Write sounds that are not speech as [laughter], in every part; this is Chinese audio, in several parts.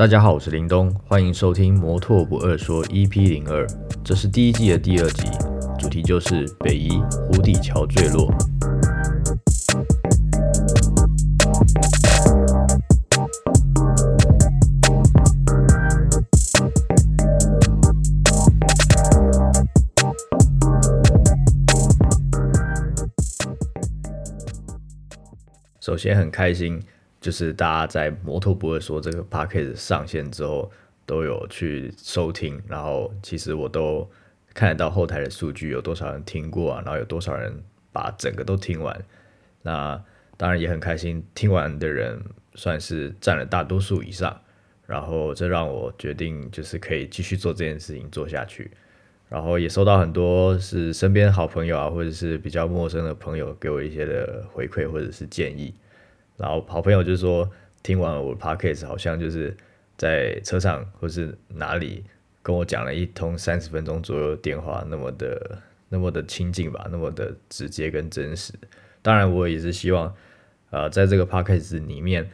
大家好，我是林东，欢迎收听《摩托不二说》EP 零二，这是第一季的第二集，主题就是北移湖底桥坠落。首先很开心。就是大家在摩托不会说这个 p a c k a g e 上线之后都有去收听，然后其实我都看得到后台的数据有多少人听过啊，然后有多少人把整个都听完。那当然也很开心，听完的人算是占了大多数以上，然后这让我决定就是可以继续做这件事情做下去。然后也收到很多是身边好朋友啊，或者是比较陌生的朋友给我一些的回馈或者是建议。然后好朋友就说，听完我的 podcast 好像就是在车上或是哪里跟我讲了一通三十分钟左右的电话，那么的那么的亲近吧，那么的直接跟真实。当然，我也是希望，呃，在这个 podcast 里面，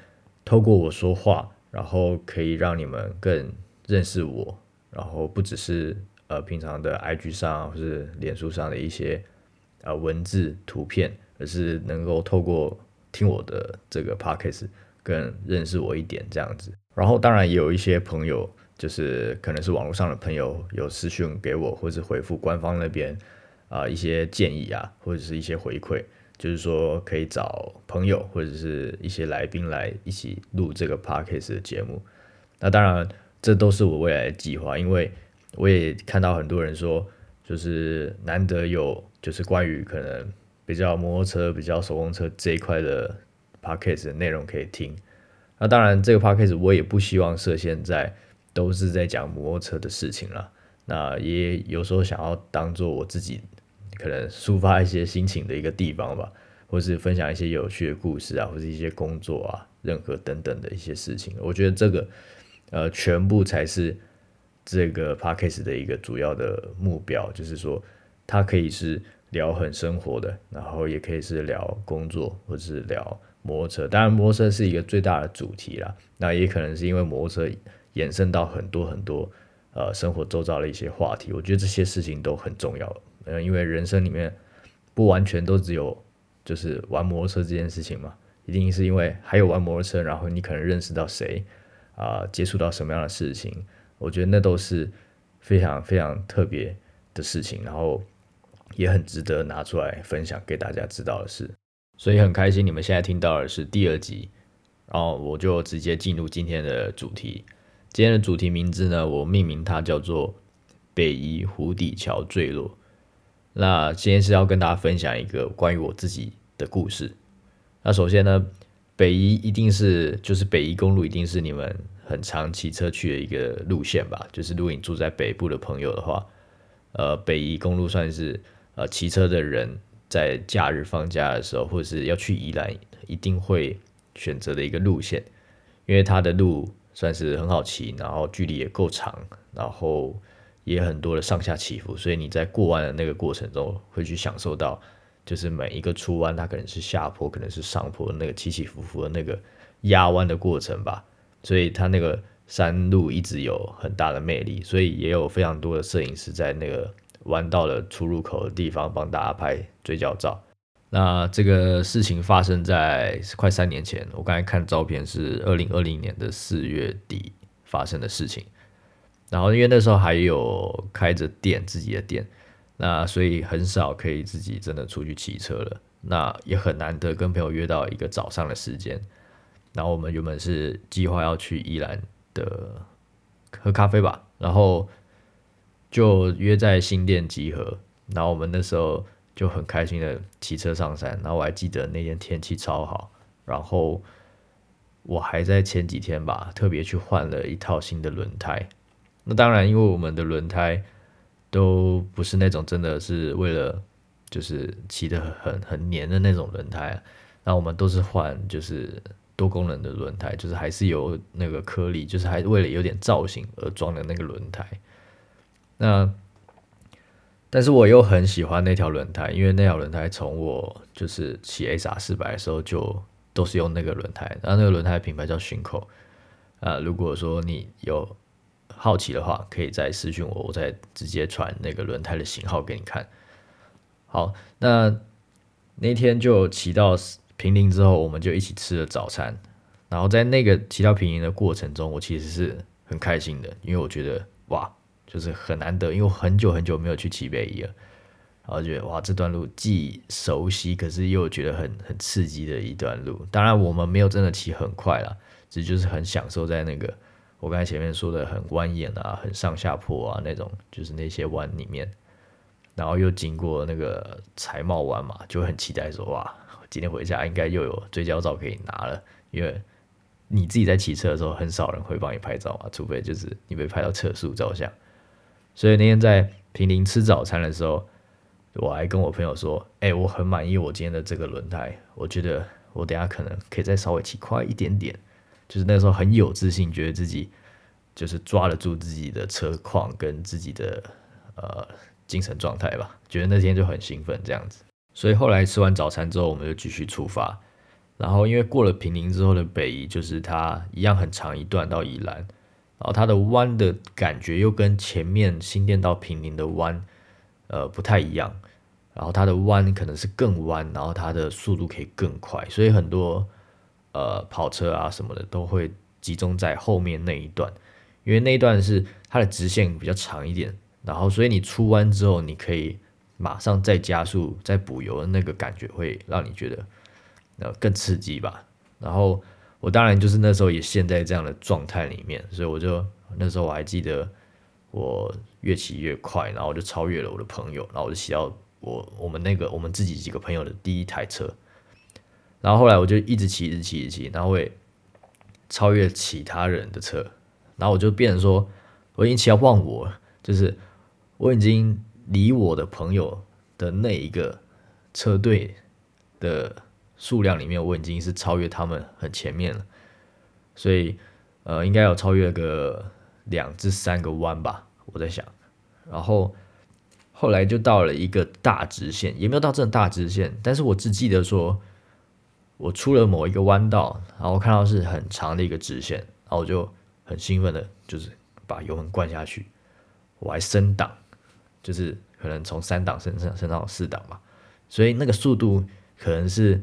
透过我说话，然后可以让你们更认识我，然后不只是呃平常的 IG 上或是脸书上的一些呃文字图片，而是能够透过。听我的这个 podcast，更认识我一点这样子。然后当然也有一些朋友，就是可能是网络上的朋友，有私讯给我，或是回复官方那边啊一些建议啊，或者是一些回馈，就是说可以找朋友或者是一些来宾来一起录这个 podcast 的节目。那当然这都是我未来的计划，因为我也看到很多人说，就是难得有就是关于可能。比较摩托车、比较手工车这一块的 podcast 的内容可以听。那当然，这个 podcast 我也不希望设限在都是在讲摩托车的事情了。那也有时候想要当做我自己可能抒发一些心情的一个地方吧，或是分享一些有趣的故事啊，或是一些工作啊，任何等等的一些事情。我觉得这个呃，全部才是这个 podcast 的一个主要的目标，就是说它可以是。聊很生活的，然后也可以是聊工作，或者是聊摩托车。当然，摩托车是一个最大的主题啦。那也可能是因为摩托车衍生到很多很多呃生活周遭的一些话题。我觉得这些事情都很重要。嗯，因为人生里面不完全都只有就是玩摩托车这件事情嘛，一定是因为还有玩摩托车，然后你可能认识到谁啊，接触到什么样的事情。我觉得那都是非常非常特别的事情。然后。也很值得拿出来分享给大家知道的事，所以很开心你们现在听到的是第二集，然后我就直接进入今天的主题。今天的主题名字呢，我命名它叫做北宜湖底桥坠落。那今天是要跟大家分享一个关于我自己的故事。那首先呢，北宜一定是就是北宜公路一定是你们很常骑车去的一个路线吧？就是如果你住在北部的朋友的话，呃，北宜公路算是。呃，骑车的人在假日放假的时候，或者是要去宜兰，一定会选择的一个路线，因为它的路算是很好骑，然后距离也够长，然后也很多的上下起伏，所以你在过弯的那个过程中，会去享受到，就是每一个出弯，它可能是下坡，可能是上坡，那个起起伏伏的那个压弯的过程吧，所以它那个山路一直有很大的魅力，所以也有非常多的摄影师在那个。弯道的出入口的地方帮大家拍追焦照。那这个事情发生在快三年前，我刚才看照片是二零二零年的四月底发生的事情。然后因为那时候还有开着店自己的店，那所以很少可以自己真的出去骑车了。那也很难得跟朋友约到一个早上的时间。然后我们原本是计划要去宜兰的喝咖啡吧，然后。就约在新店集合，然后我们那时候就很开心的骑车上山，然后我还记得那天天气超好，然后我还在前几天吧特别去换了一套新的轮胎。那当然，因为我们的轮胎都不是那种真的是为了就是骑的很很黏的那种轮胎，那我们都是换就是多功能的轮胎，就是还是有那个颗粒，就是还为了有点造型而装的那个轮胎。那，但是我又很喜欢那条轮胎，因为那条轮胎从我就是骑 A 萨四百的时候就都是用那个轮胎，然后那个轮胎品牌叫巡口，呃，如果说你有好奇的话，可以再私信我，我再直接传那个轮胎的型号给你看。好，那那天就骑到平林之后，我们就一起吃了早餐。然后在那个骑到平林的过程中，我其实是很开心的，因为我觉得哇，就是很难得，因为我很久很久没有去骑北宜了。然后觉得哇，这段路既熟悉，可是又觉得很很刺激的一段路。当然，我们没有真的骑很快啦，只就是很享受在那个我刚才前面说的很蜿蜒啊、很上下坡啊那种，就是那些弯里面。然后又经过那个财茂湾嘛，就很期待说哇，今天回家应该又有追焦照可以拿了。因为你自己在骑车的时候，很少人会帮你拍照啊，除非就是你被拍到测速照相。所以那天在平林吃早餐的时候。我还跟我朋友说，哎，我很满意我今天的这个轮胎，我觉得我等下可能可以再稍微骑快一点点，就是那时候很有自信，觉得自己就是抓得住自己的车况跟自己的呃精神状态吧，觉得那天就很兴奋这样子。所以后来吃完早餐之后，我们就继续出发，然后因为过了平林之后的北宜，就是它一样很长一段到宜兰，然后它的弯的感觉又跟前面新店到平林的弯呃不太一样。然后它的弯可能是更弯，然后它的速度可以更快，所以很多呃跑车啊什么的都会集中在后面那一段，因为那一段是它的直线比较长一点，然后所以你出弯之后，你可以马上再加速、再补油的那个感觉会让你觉得呃更刺激吧。然后我当然就是那时候也陷在这样的状态里面，所以我就那时候我还记得我越骑越快，然后我就超越了我的朋友，然后我就骑到。我我们那个我们自己几个朋友的第一台车，然后后来我就一直骑，一直骑，一直骑，然后会超越其他人的车，然后我就变成说，我已经骑到忘我，就是我已经离我的朋友的那一个车队的数量里面，我已经是超越他们很前面了，所以呃，应该有超越个两至三个弯吧，我在想，然后。后来就到了一个大直线，也没有到这种大直线，但是我只记得说，我出了某一个弯道，然后看到是很长的一个直线，然后我就很兴奋的，就是把油门灌下去，我还升档，就是可能从三档升升升到四档吧，所以那个速度可能是，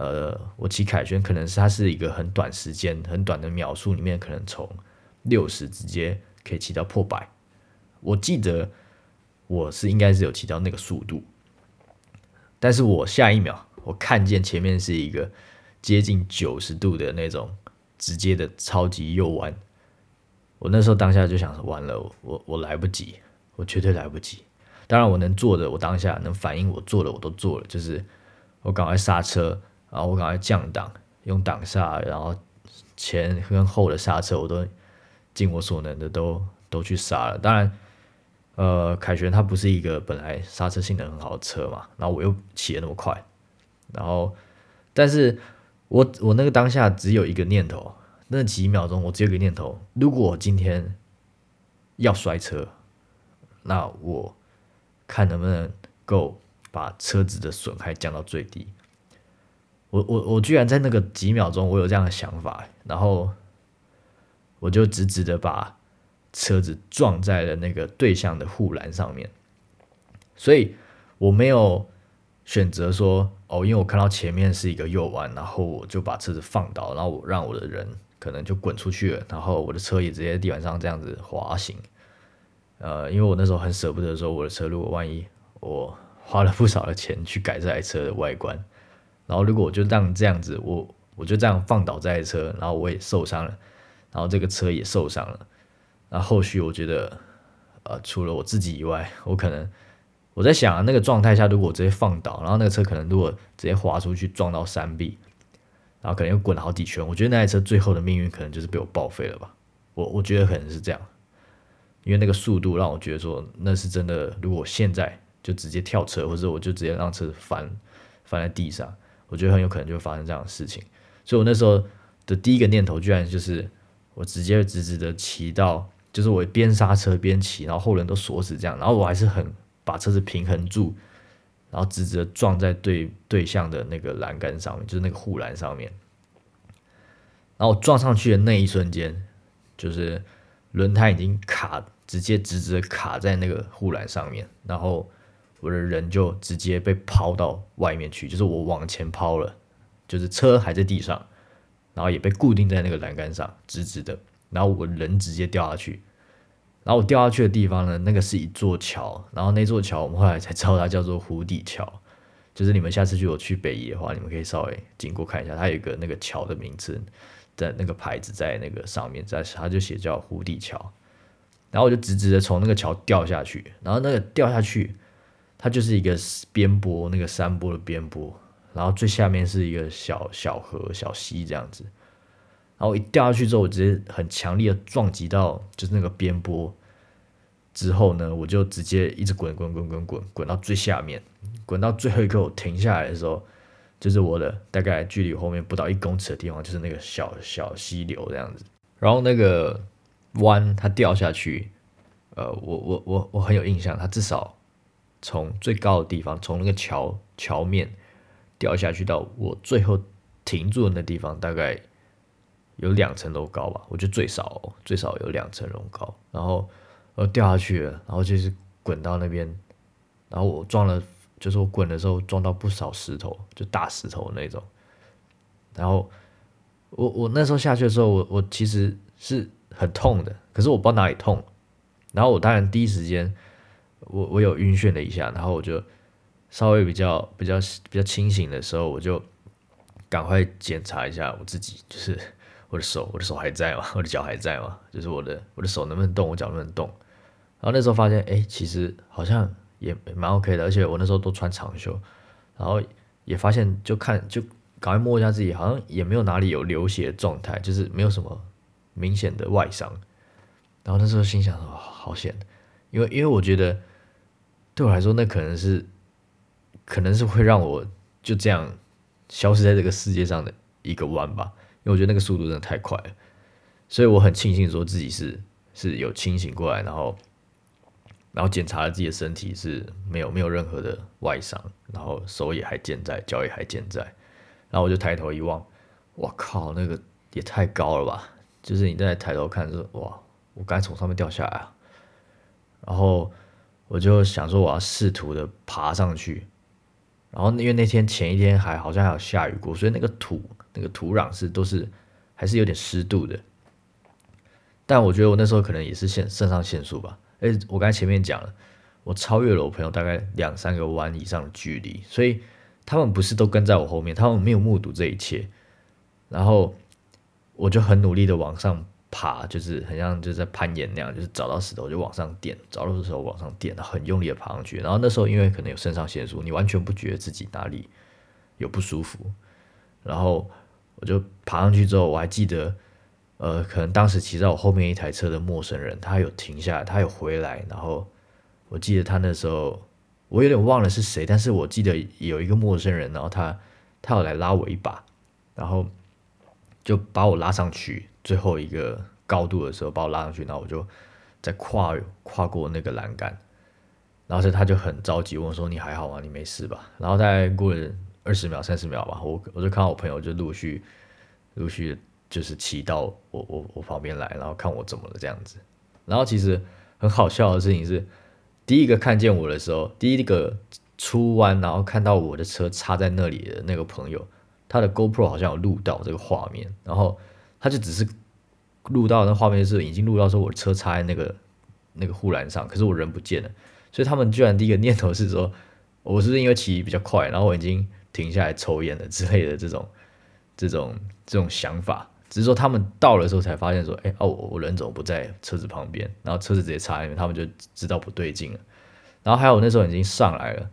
呃，我骑凯旋可能是它是一个很短时间、很短的秒数里面，可能从六十直接可以骑到破百，我记得。我是应该是有骑到那个速度，但是我下一秒我看见前面是一个接近九十度的那种直接的超级右弯，我那时候当下就想说完了，我我来不及，我绝对来不及。当然我能做的，我当下能反应我做的我都做了，就是我赶快刹车，然后我赶快降档，用挡刹，然后前跟后的刹车我都尽我所能的都都去刹了，当然。呃，凯旋它不是一个本来刹车性能很好的车嘛，然后我又骑的那么快，然后，但是我我那个当下只有一个念头，那几秒钟我只有一个念头，如果今天要摔车，那我看能不能够把车子的损害降到最低。我我我居然在那个几秒钟我有这样的想法，然后我就直直的把。车子撞在了那个对向的护栏上面，所以我没有选择说哦，因为我看到前面是一个右弯，然后我就把车子放倒，然后我让我的人可能就滚出去了，然后我的车也直接地板上这样子滑行。呃，因为我那时候很舍不得说我的车，如果万一我花了不少的钱去改这台车的外观，然后如果我就让这样子，我我就这样放倒这台车，然后我也受伤了，然后这个车也受伤了。那后后续我觉得，呃，除了我自己以外，我可能我在想啊，那个状态下，如果我直接放倒，然后那个车可能如果直接滑出去撞到山壁，然后可能又滚了好几圈，我觉得那台车最后的命运可能就是被我报废了吧。我我觉得可能是这样，因为那个速度让我觉得说那是真的。如果现在就直接跳车，或者我就直接让车翻翻在地上，我觉得很有可能就会发生这样的事情。所以我那时候的第一个念头居然就是我直接直直的骑到。就是我边刹车边骑，然后后轮都锁死这样，然后我还是很把车子平衡住，然后直直的撞在对对向的那个栏杆上面，就是那个护栏上面。然后我撞上去的那一瞬间，就是轮胎已经卡，直接直直的卡在那个护栏上面，然后我的人就直接被抛到外面去，就是我往前抛了，就是车还在地上，然后也被固定在那个栏杆上，直直的，然后我人直接掉下去。然后我掉下去的地方呢，那个是一座桥，然后那座桥我们后来才知道它叫做湖底桥，就是你们下次如果去北宜的话，你们可以稍微经过看一下，它有一个那个桥的名字的那个牌子在那个上面，在它就写叫湖底桥，然后我就直直的从那个桥掉下去，然后那个掉下去，它就是一个边坡，那个山坡的边坡，然后最下面是一个小小河、小溪这样子。然后一掉下去之后，我直接很强力的撞击到就是那个边坡，之后呢，我就直接一直滚滚滚滚滚滚到最下面，滚到最后一刻我停下来的时候，就是我的大概距离后面不到一公尺的地方，就是那个小小溪流这样子。然后那个弯它掉下去，呃，我我我我很有印象，它至少从最高的地方，从那个桥桥面掉下去到我最后停住的那地方，大概。有两层楼高吧，我觉得最少最少有两层楼高，然后我掉下去了，然后就是滚到那边，然后我撞了，就是我滚的时候撞到不少石头，就大石头那种，然后我我那时候下去的时候，我我其实是很痛的，可是我不知道哪里痛，然后我当然第一时间我我有晕眩了一下，然后我就稍微比较比较比较清醒的时候，我就赶快检查一下我自己，就是。我的手，我的手还在吗？[laughs] 我的脚还在吗？就是我的，我的手能不能动？我脚能不能动？然后那时候发现，哎，其实好像也蛮 OK 的，而且我那时候都穿长袖，然后也发现，就看就赶快摸一下自己，好像也没有哪里有流血的状态，就是没有什么明显的外伤。然后那时候心想，哦，好险，因为因为我觉得对我来说，那可能是可能是会让我就这样消失在这个世界上的一个弯吧。因为我觉得那个速度真的太快了，所以我很庆幸说自己是是有清醒过来，然后然后检查了自己的身体是没有没有任何的外伤，然后手也还健在，脚也还健在，然后我就抬头一望，我靠，那个也太高了吧！就是你在抬头看说，哇，我刚才从上面掉下来啊，然后我就想说我要试图的爬上去，然后因为那天前一天还好像还有下雨过，所以那个土。那个土壤是都是还是有点湿度的，但我觉得我那时候可能也是肾肾上腺素吧。哎，我刚才前面讲了，我超越了我朋友大概两三个弯以上的距离，所以他们不是都跟在我后面，他们没有目睹这一切。然后我就很努力的往上爬，就是很像就是在攀岩那样，就是找到石头就往上垫，找到石头往上垫，很用力的爬上去。然后那时候因为可能有肾上腺素，你完全不觉得自己哪里有不舒服，然后。我就爬上去之后，我还记得，呃，可能当时骑在我后面一台车的陌生人，他有停下来，他有回来，然后我记得他那时候，我有点忘了是谁，但是我记得有一个陌生人，然后他他有来拉我一把，然后就把我拉上去最后一个高度的时候，把我拉上去，然后我就再跨跨过那个栏杆，然后他就很着急问我说：“你还好吗？你没事吧？”然后再过了。二十秒、三十秒吧，我我就看到我朋友就陆续陆续就是骑到我我我旁边来，然后看我怎么了这样子。然后其实很好笑的事情是，第一个看见我的时候，第一个出弯然后看到我的车插在那里的那个朋友，他的 GoPro 好像有录到这个画面，然后他就只是录到那画面是已经录到说我车插在那个那个护栏上，可是我人不见了，所以他们居然第一个念头是说，我是不是因为骑比较快，然后我已经。停下来抽烟了之类的这种、这种、这种想法，只是说他们到了时候才发现说，哎哦，我人怎么不在车子旁边？然后车子直接插在里面，他们就知道不对劲了。然后还有那时候已经上来了，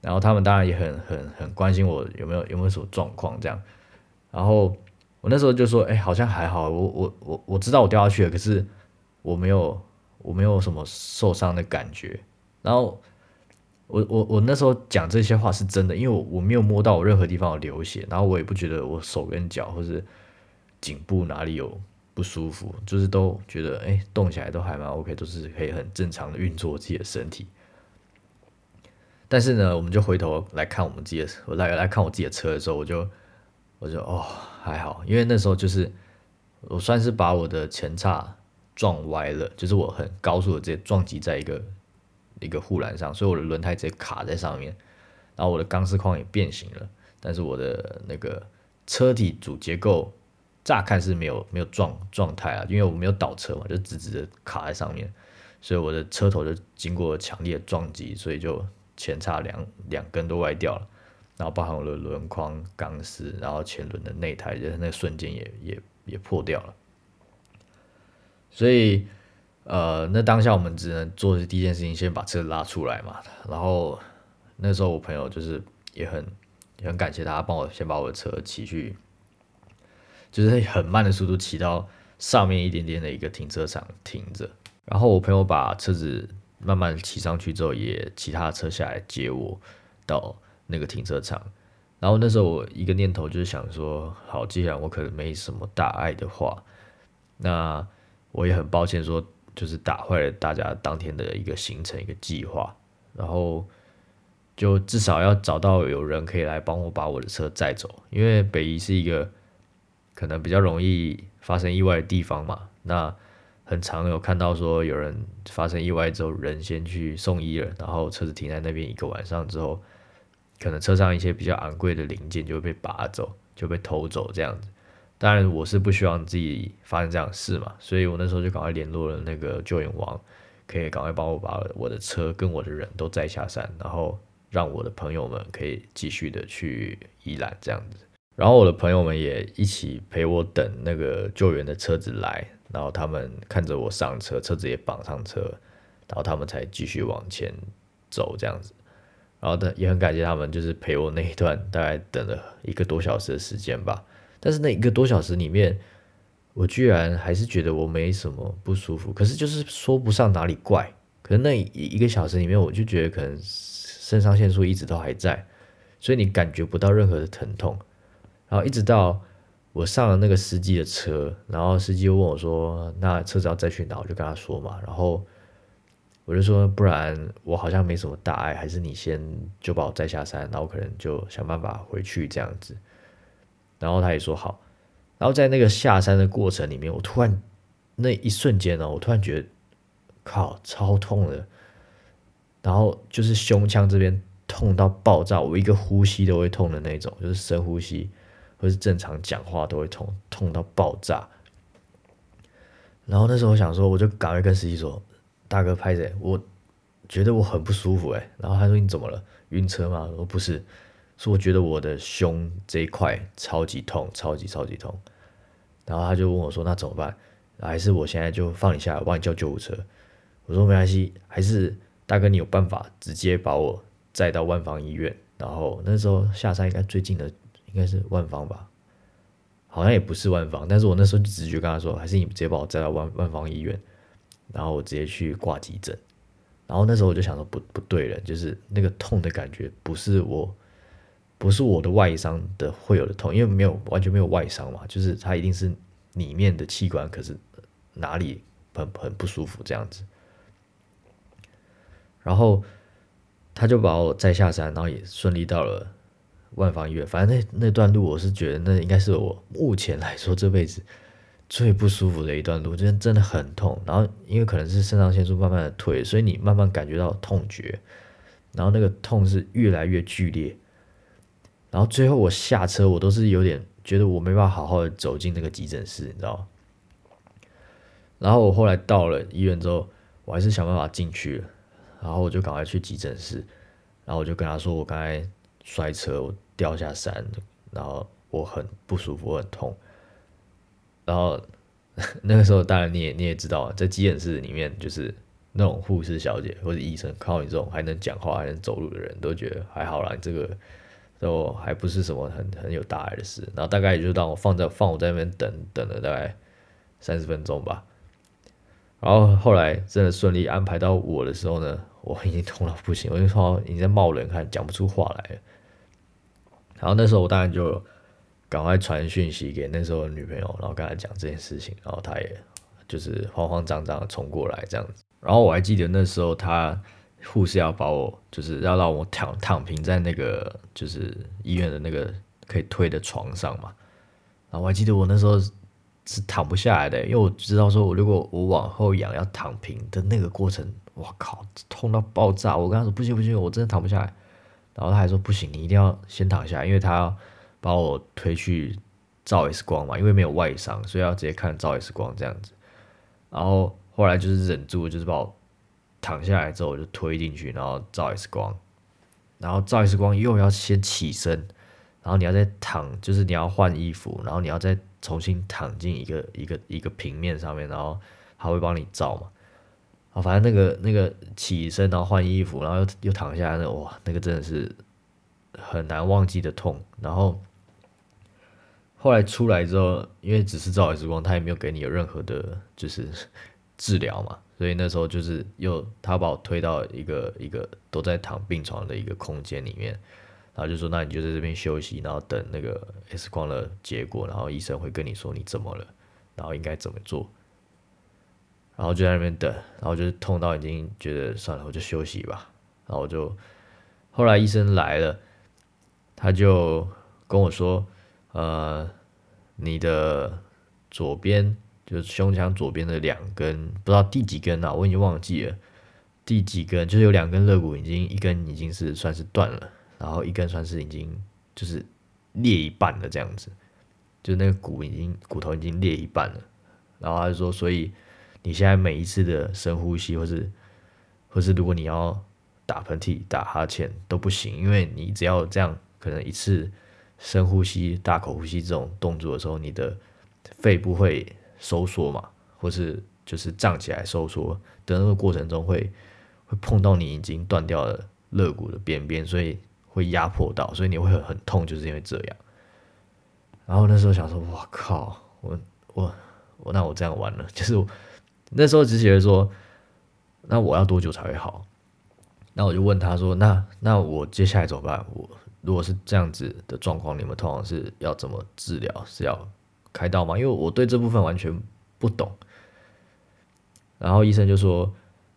然后他们当然也很、很、很关心我有没有有没有什么状况这样。然后我那时候就说，哎，好像还好，我、我、我我知道我掉下去了，可是我没有我没有什么受伤的感觉。然后。我我我那时候讲这些话是真的，因为我我没有摸到我任何地方有流血，然后我也不觉得我手跟脚或是颈部哪里有不舒服，就是都觉得哎动起来都还蛮 OK，都是可以很正常的运作自己的身体。但是呢，我们就回头来看我们自己的，我来来看我自己的车的时候，我就我就哦还好，因为那时候就是我算是把我的前叉撞歪了，就是我很高速的直接撞击在一个一个护栏上，所以我的轮胎直接卡在上面，然后我的钢丝框也变形了，但是我的那个车体主结构乍看是没有没有撞状态啊，因为我没有倒车嘛，就直直的卡在上面，所以我的车头就经过强烈的撞击，所以就前叉两两根都歪掉了。然后包含我的轮框、钢丝，然后前轮的内胎，就是那瞬间也也也破掉了。所以，呃，那当下我们只能做的第一件事情，先把车拉出来嘛。然后那时候我朋友就是也很也很感谢他，帮我先把我的车骑去，就是很慢的速度骑到上面一点点的一个停车场停着。然后我朋友把车子慢慢骑上去之后，也其他车下来接我到。那个停车场，然后那时候我一个念头就是想说，好，既然我可能没什么大碍的话，那我也很抱歉说，就是打坏了大家当天的一个行程一个计划，然后就至少要找到有人可以来帮我把我的车载走，因为北宜是一个可能比较容易发生意外的地方嘛，那很常有看到说有人发生意外之后，人先去送医了，然后车子停在那边一个晚上之后。可能车上一些比较昂贵的零件就会被拔走，就被偷走这样子。当然，我是不希望自己发生这样的事嘛，所以我那时候就赶快联络了那个救援王，可以赶快帮我把我的车跟我的人都载下山，然后让我的朋友们可以继续的去宜兰这样子。然后我的朋友们也一起陪我等那个救援的车子来，然后他们看着我上车，车子也绑上车，然后他们才继续往前走这样子。然后的也很感谢他们，就是陪我那一段，大概等了一个多小时的时间吧。但是那一个多小时里面，我居然还是觉得我没什么不舒服，可是就是说不上哪里怪。可能那一个小时里面，我就觉得可能肾上腺素一直都还在，所以你感觉不到任何的疼痛。然后一直到我上了那个司机的车，然后司机又问我说：“那车子要再去哪？”我就跟他说嘛，然后。我就说，不然我好像没什么大碍，还是你先就把我载下山，然后可能就想办法回去这样子。然后他也说好。然后在那个下山的过程里面，我突然那一瞬间呢，我突然觉得靠，超痛的。然后就是胸腔这边痛到爆炸，我一个呼吸都会痛的那种，就是深呼吸或是正常讲话都会痛，痛到爆炸。然后那时候我想说，我就赶快跟司机说。大哥拍着，我觉得我很不舒服哎，然后他说你怎么了？晕车吗？我说不是，是我觉得我的胸这一块超级痛，超级超级痛。然后他就问我说那怎么办？还是我现在就放你下来，帮你叫救护车？我说没关系，还是大哥你有办法直接把我载到万方医院？然后那时候下山应该最近的应该是万方吧，好像也不是万方，但是我那时候就直觉跟他说，还是你直接把我载到万万方医院。然后我直接去挂急诊，然后那时候我就想说不不对了，就是那个痛的感觉不是我，不是我的外伤的会有的痛，因为没有完全没有外伤嘛，就是它一定是里面的器官，可是哪里很很不舒服这样子。然后他就把我载下山，然后也顺利到了万方医院。反正那那段路我是觉得那应该是我目前来说这辈子。最不舒服的一段路，真的真的很痛。然后因为可能是肾上腺素慢慢的退，所以你慢慢感觉到痛觉，然后那个痛是越来越剧烈。然后最后我下车，我都是有点觉得我没办法好好的走进那个急诊室，你知道吗？然后我后来到了医院之后，我还是想办法进去了。然后我就赶快去急诊室，然后我就跟他说我刚才摔车，我掉下山，然后我很不舒服，我很痛。然后 [laughs] 那个时候，当然你也你也知道，在急诊室里面，就是那种护士小姐或者医生，靠你这种还能讲话、还能走路的人，都觉得还好啦。这个都还不是什么很很有大碍的事。然后大概也就让我放在放我在那边等等了大概三十分钟吧。然后后来真的顺利安排到我的时候呢，我已经痛到不行，我就说已经在冒冷汗，讲不出话来了。然后那时候我当然就。赶快传讯息给那时候的女朋友，然后跟她讲这件事情，然后她也就是慌慌张张的冲过来这样子。然后我还记得那时候，她护士要把我就是要让我躺躺平在那个就是医院的那个可以推的床上嘛。然后我还记得我那时候是躺不下来的，因为我知道说，我如果我往后仰要躺平的那个过程，我靠，痛到爆炸！我跟他说不行不行，我真的躺不下来。然后他还说不行，你一定要先躺下，因为他要把我推去照 X 光嘛，因为没有外伤，所以要直接看照 X 光这样子。然后后来就是忍住，就是把我躺下来之后，我就推进去，然后照 X 光，然后照 X 光又要先起身，然后你要再躺，就是你要换衣服，然后你要再重新躺进一个一个一个平面上面，然后他会帮你照嘛。啊，反正那个那个起身，然后换衣服，然后又又躺下来，那哇，那个真的是很难忘记的痛。然后后来出来之后，因为只是照 X 光，他也没有给你有任何的，就是治疗嘛，所以那时候就是又他把我推到一个一个都在躺病床的一个空间里面，然后就说那你就在这边休息，然后等那个 X 光的结果，然后医生会跟你说你怎么了，然后应该怎么做。然后就在那边等，然后就是痛到已经觉得算了，我就休息吧。然后我就后来医生来了，他就跟我说，呃，你的左边就是胸腔左边的两根，不知道第几根啊，我已经忘记了第几根，就是有两根肋骨已经一根已经是算是断了，然后一根算是已经就是裂一半了这样子，就那个骨已经骨头已经裂一半了。然后他就说，所以。你现在每一次的深呼吸，或是或是如果你要打喷嚏、打哈欠都不行，因为你只要这样，可能一次深呼吸、大口呼吸这种动作的时候，你的肺部会收缩嘛，或是就是胀起来收缩的那个过程中，会会碰到你已经断掉的肋骨的边边，所以会压迫到，所以你会很很痛，就是因为这样。然后那时候想说，我靠，我我我那我这样完了，[laughs] 就是。那时候只觉得说，那我要多久才会好？那我就问他说，那那我接下来怎么办？我如果是这样子的状况，你们通常是要怎么治疗？是要开刀吗？因为我对这部分完全不懂。然后医生就说，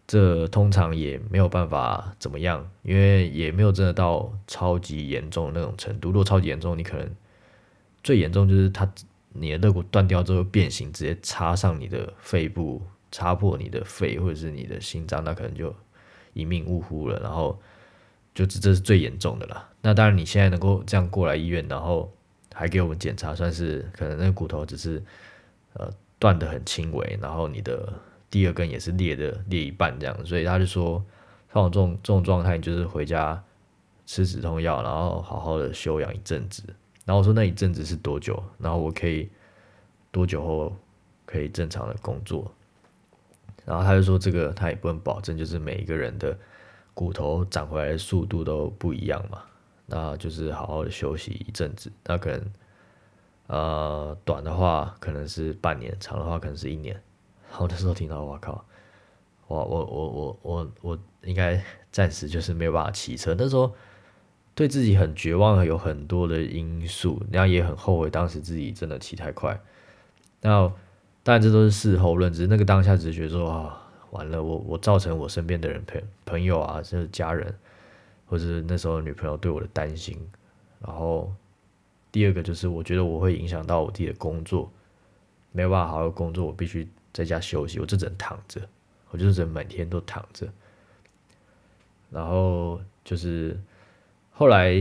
这通常也没有办法怎么样，因为也没有真的到超级严重的那种程度。如果超级严重，你可能最严重就是他你的肋骨断掉之后变形，直接插上你的肺部。插破你的肺或者是你的心脏，那可能就一命呜呼了。然后就这这是最严重的了。那当然你现在能够这样过来医院，然后还给我们检查，算是可能那个骨头只是呃断的很轻微，然后你的第二根也是裂的裂一半这样。所以他就说，像我这种这种状态，你就是回家吃止痛药，然后好好的休养一阵子。然后我说那一阵子是多久？然后我可以多久后可以正常的工作？然后他就说，这个他也不能保证，就是每一个人的骨头长回来的速度都不一样嘛。那就是好好的休息一阵子。那可能呃短的话可能是半年，长的话可能是一年。然后那时候听到，我靠，我我我我我我应该暂时就是没有办法骑车。那时候对自己很绝望，有很多的因素，然后也很后悔当时自己真的骑太快。那。但，这都是事后论，只是那个当下只是觉得说啊，完了，我我造成我身边的人朋朋友啊，甚至家人，或者那时候女朋友对我的担心。然后第二个就是，我觉得我会影响到我自己的工作，没有办法好好工作，我必须在家休息，我就只能躺着，我就是只能每天都躺着。然后就是后来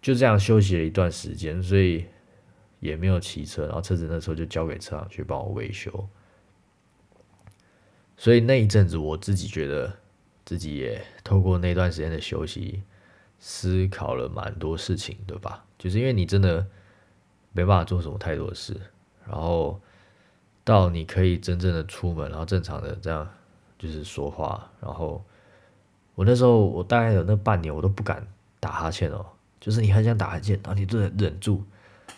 就这样休息了一段时间，所以。也没有骑车，然后车子那时候就交给车行去帮我维修，所以那一阵子我自己觉得自己也透过那段时间的休息，思考了蛮多事情，对吧？就是因为你真的没办法做什么太多的事，然后到你可以真正的出门，然后正常的这样就是说话，然后我那时候我大概有那半年我都不敢打哈欠哦，就是你很想打哈欠，然后你就得忍住。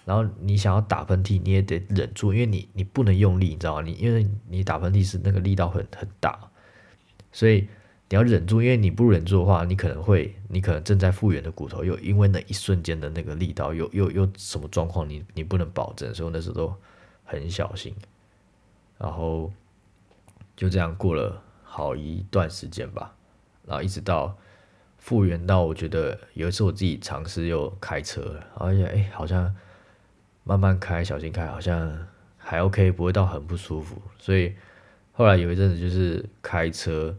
然后你想要打喷嚏，你也得忍住，因为你你不能用力，你知道吗？你因为你打喷嚏是那个力道很很大，所以你要忍住，因为你不忍住的话，你可能会，你可能正在复原的骨头又因为那一瞬间的那个力道又又又什么状况，你你不能保证，所以那时候都很小心。然后就这样过了好一段时间吧，然后一直到复原到我觉得有一次我自己尝试又开车，而且哎好像。慢慢开，小心开，好像还 OK，不会到很不舒服。所以后来有一阵子就是开车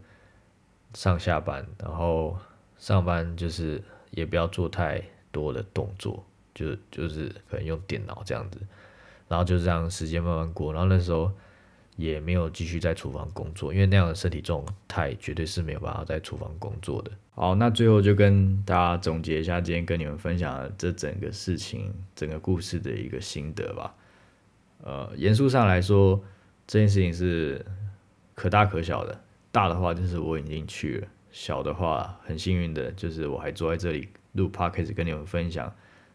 上下班，然后上班就是也不要做太多的动作，就就是可能用电脑这样子，然后就这样时间慢慢过，然后那时候。也没有继续在厨房工作，因为那样的身体状态绝对是没有办法在厨房工作的。好，那最后就跟大家总结一下今天跟你们分享的这整个事情、整个故事的一个心得吧。呃，严肃上来说，这件事情是可大可小的。大的话就是我已经去了，小的话很幸运的就是我还坐在这里录 podcast 跟你们分享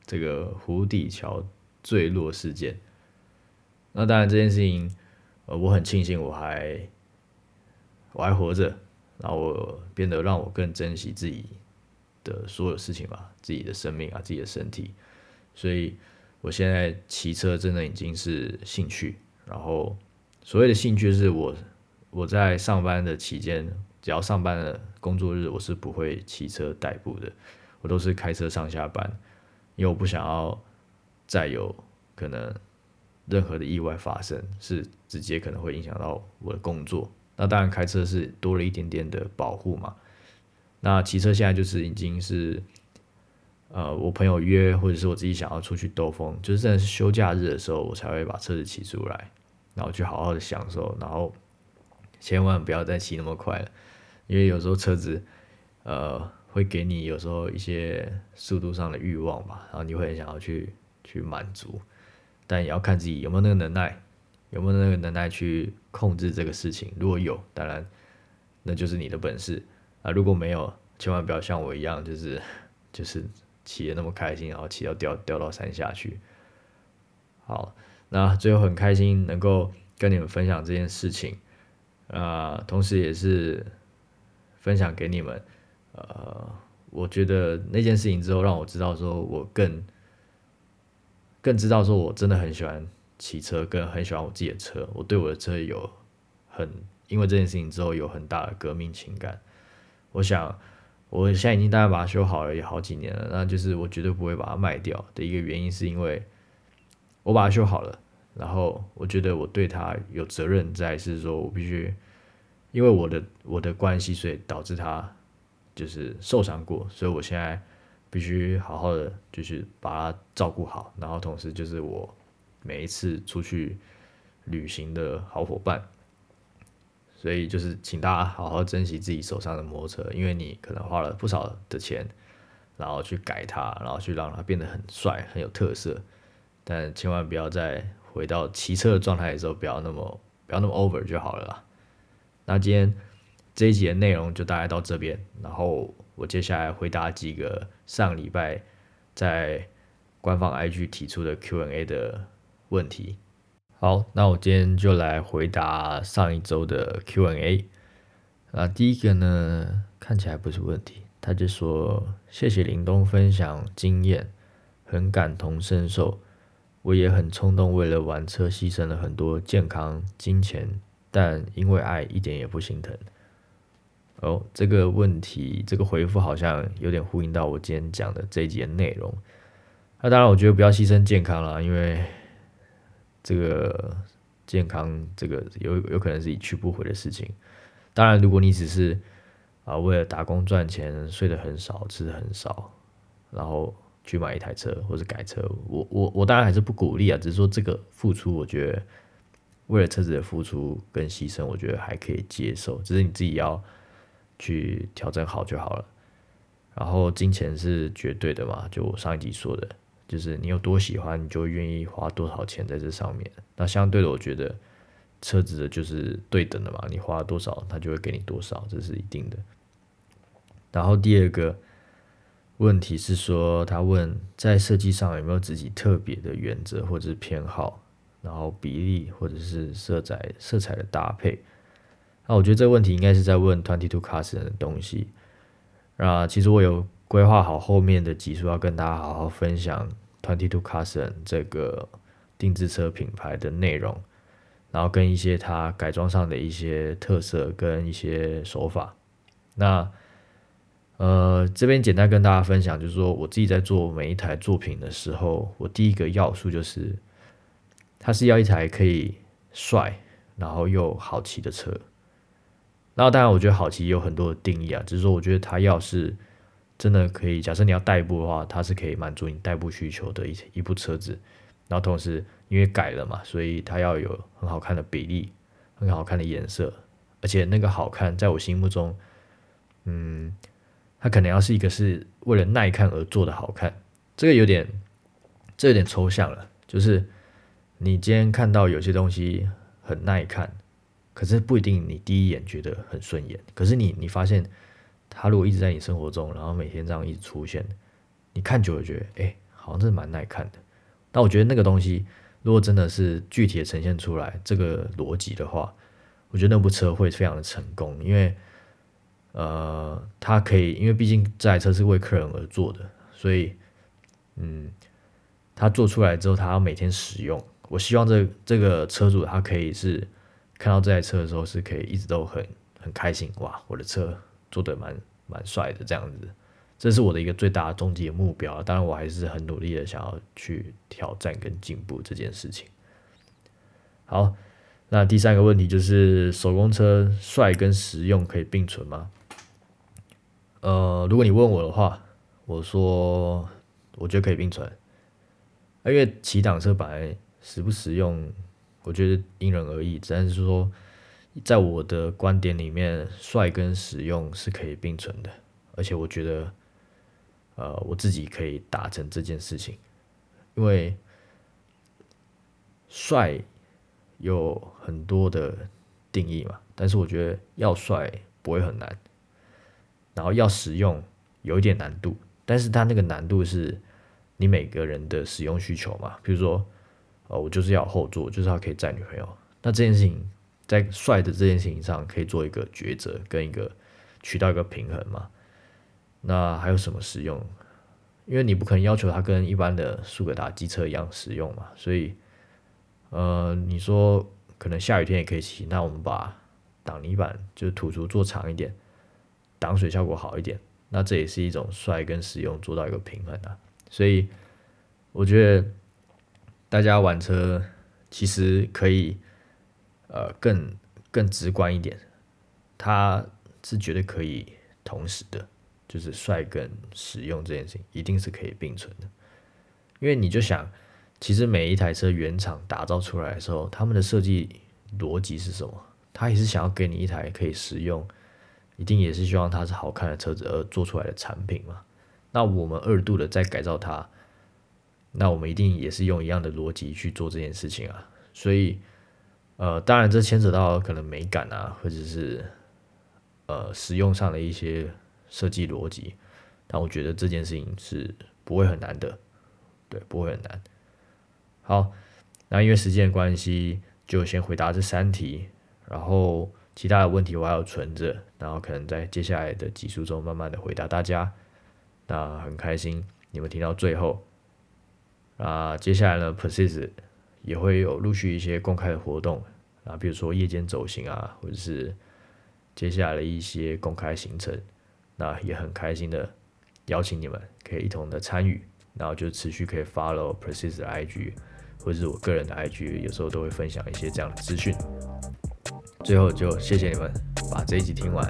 这个湖底桥坠落事件。那当然这件事情。呃，我很庆幸我还我还活着，然后我变得让我更珍惜自己的所有事情吧，自己的生命啊，自己的身体。所以我现在骑车真的已经是兴趣。然后所谓的兴趣是我我在上班的期间，只要上班的工作日，我是不会骑车代步的，我都是开车上下班，因为我不想要再有可能。任何的意外发生是直接可能会影响到我的工作，那当然开车是多了一点点的保护嘛。那骑车现在就是已经是，呃，我朋友约或者是我自己想要出去兜风，就是真的是休假日的时候，我才会把车子骑出来，然后去好好的享受，然后千万不要再骑那么快了，因为有时候车子，呃，会给你有时候一些速度上的欲望吧，然后你会很想要去去满足。但也要看自己有没有那个能耐，有没有那个能耐去控制这个事情。如果有，当然那就是你的本事啊；如果没有，千万不要像我一样，就是 [laughs] 就是骑的那么开心，然后骑到掉掉到山下去。好，那最后很开心能够跟你们分享这件事情啊，同时也是分享给你们。呃，我觉得那件事情之后，让我知道说我更。更知道说，我真的很喜欢骑车，跟很喜欢我自己的车。我对我的车有很，因为这件事情之后有很大的革命情感。我想，我现在已经大概把它修好了，也好几年了。那就是我绝对不会把它卖掉的一个原因，是因为我把它修好了，然后我觉得我对它有责任在，是说我必须，因为我的我的关系，所以导致它就是受伤过，所以我现在。必须好好的，就是把它照顾好，然后同时就是我每一次出去旅行的好伙伴，所以就是请大家好好珍惜自己手上的摩托车，因为你可能花了不少的钱，然后去改它，然后去让它变得很帅、很有特色，但千万不要再回到骑车的状态的时候，不要那么不要那么 over 就好了啦。那今天这一集的内容就大概到这边，然后。我接下来回答几个上礼拜在官方 IG 提出的 Q&A 的问题。好，那我今天就来回答上一周的 Q&A。啊，第一个呢，看起来不是问题，他就说：“谢谢林东分享经验，很感同身受。我也很冲动，为了玩车牺牲了很多健康、金钱，但因为爱，一点也不心疼。”哦，这个问题，这个回复好像有点呼应到我今天讲的这一节内容。那当然，我觉得不要牺牲健康了，因为这个健康，这个有有可能是一去不回的事情。当然，如果你只是啊为了打工赚钱，睡得很少，吃的很少，然后去买一台车或者改车，我我我当然还是不鼓励啊。只是说这个付出，我觉得为了车子的付出跟牺牲，我觉得还可以接受。只是你自己要。去调整好就好了，然后金钱是绝对的嘛，就我上一集说的，就是你有多喜欢，你就愿意花多少钱在这上面。那相对的，我觉得车子的就是对等的嘛，你花多少，他就会给你多少，这是一定的。然后第二个问题是说，他问在设计上有没有自己特别的原则或者是偏好，然后比例或者是色彩色彩的搭配。那我觉得这个问题应该是在问 Twenty Two Cars 的东西。那其实我有规划好后面的集数要跟大家好好分享 Twenty Two Cars 这个定制车品牌的内容，然后跟一些它改装上的一些特色跟一些手法。那呃这边简单跟大家分享，就是说我自己在做每一台作品的时候，我第一个要素就是它是要一台可以帅，然后又好骑的车。然后当然，我觉得好骑有很多的定义啊，只是说我觉得它要是真的可以，假设你要代步的话，它是可以满足你代步需求的一一部车子。然后同时因为改了嘛，所以它要有很好看的比例，很好看的颜色，而且那个好看，在我心目中，嗯，它可能要是一个是为了耐看而做的好看。这个有点，这有点抽象了，就是你今天看到有些东西很耐看，可是不一定你第一眼觉得很顺眼，可是你你发现他如果一直在你生活中，然后每天这样一直出现，你看久了觉得，哎，好像真的蛮耐看的。但我觉得那个东西，如果真的是具体的呈现出来这个逻辑的话，我觉得那部车会非常的成功，因为，呃，它可以，因为毕竟这台车是为客人而做的，所以，嗯，它做出来之后，他要每天使用，我希望这这个车主他可以是看到这台车的时候，是可以一直都很很开心，哇，我的车做的蛮蛮帅的这样子。这是我的一个最大的终极目标，当然我还是很努力的想要去挑战跟进步这件事情。好，那第三个问题就是手工车帅跟实用可以并存吗？呃，如果你问我的话，我说我觉得可以并存，因为骑挡车本来实不实用，我觉得因人而异，但是说在我的观点里面，帅跟实用是可以并存的，而且我觉得。呃，我自己可以达成这件事情，因为帅有很多的定义嘛，但是我觉得要帅不会很难，然后要实用有一点难度，但是它那个难度是你每个人的使用需求嘛，比如说，呃，我就是要后座，就是要可以载女朋友，那这件事情在帅的这件事情上可以做一个抉择跟一个取到一个平衡嘛。那还有什么使用？因为你不可能要求它跟一般的苏格达机车一样使用嘛，所以，呃，你说可能下雨天也可以骑，那我们把挡泥板就是土足做长一点，挡水效果好一点，那这也是一种帅跟实用做到一个平衡啊。所以我觉得大家玩车其实可以，呃，更更直观一点，它是绝对可以同时的。就是帅跟实用这件事情一定是可以并存的，因为你就想，其实每一台车原厂打造出来的时候，他们的设计逻辑是什么？他也是想要给你一台可以实用，一定也是希望它是好看的车子而做出来的产品嘛。那我们二度的再改造它，那我们一定也是用一样的逻辑去做这件事情啊。所以，呃，当然这牵扯到可能美感啊，或者是呃使用上的一些。设计逻辑，但我觉得这件事情是不会很难的，对，不会很难。好，那因为时间关系，就先回答这三题，然后其他的问题我还要存着，然后可能在接下来的几书中慢慢的回答大家。那很开心你们听到最后，啊，接下来呢 p e r s i s 也会有陆续一些公开的活动啊，比如说夜间走行啊，或者是接下来的一些公开行程。那也很开心的邀请你们可以一同的参与，然后就持续可以 follow Precise 的 IG 或者是我个人的 IG，有时候都会分享一些这样的资讯。最后就谢谢你们把这一集听完，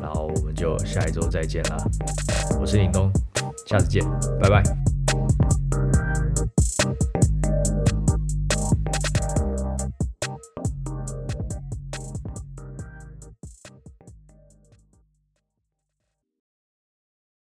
然后我们就下一周再见啦！我是林东，下次见，拜拜。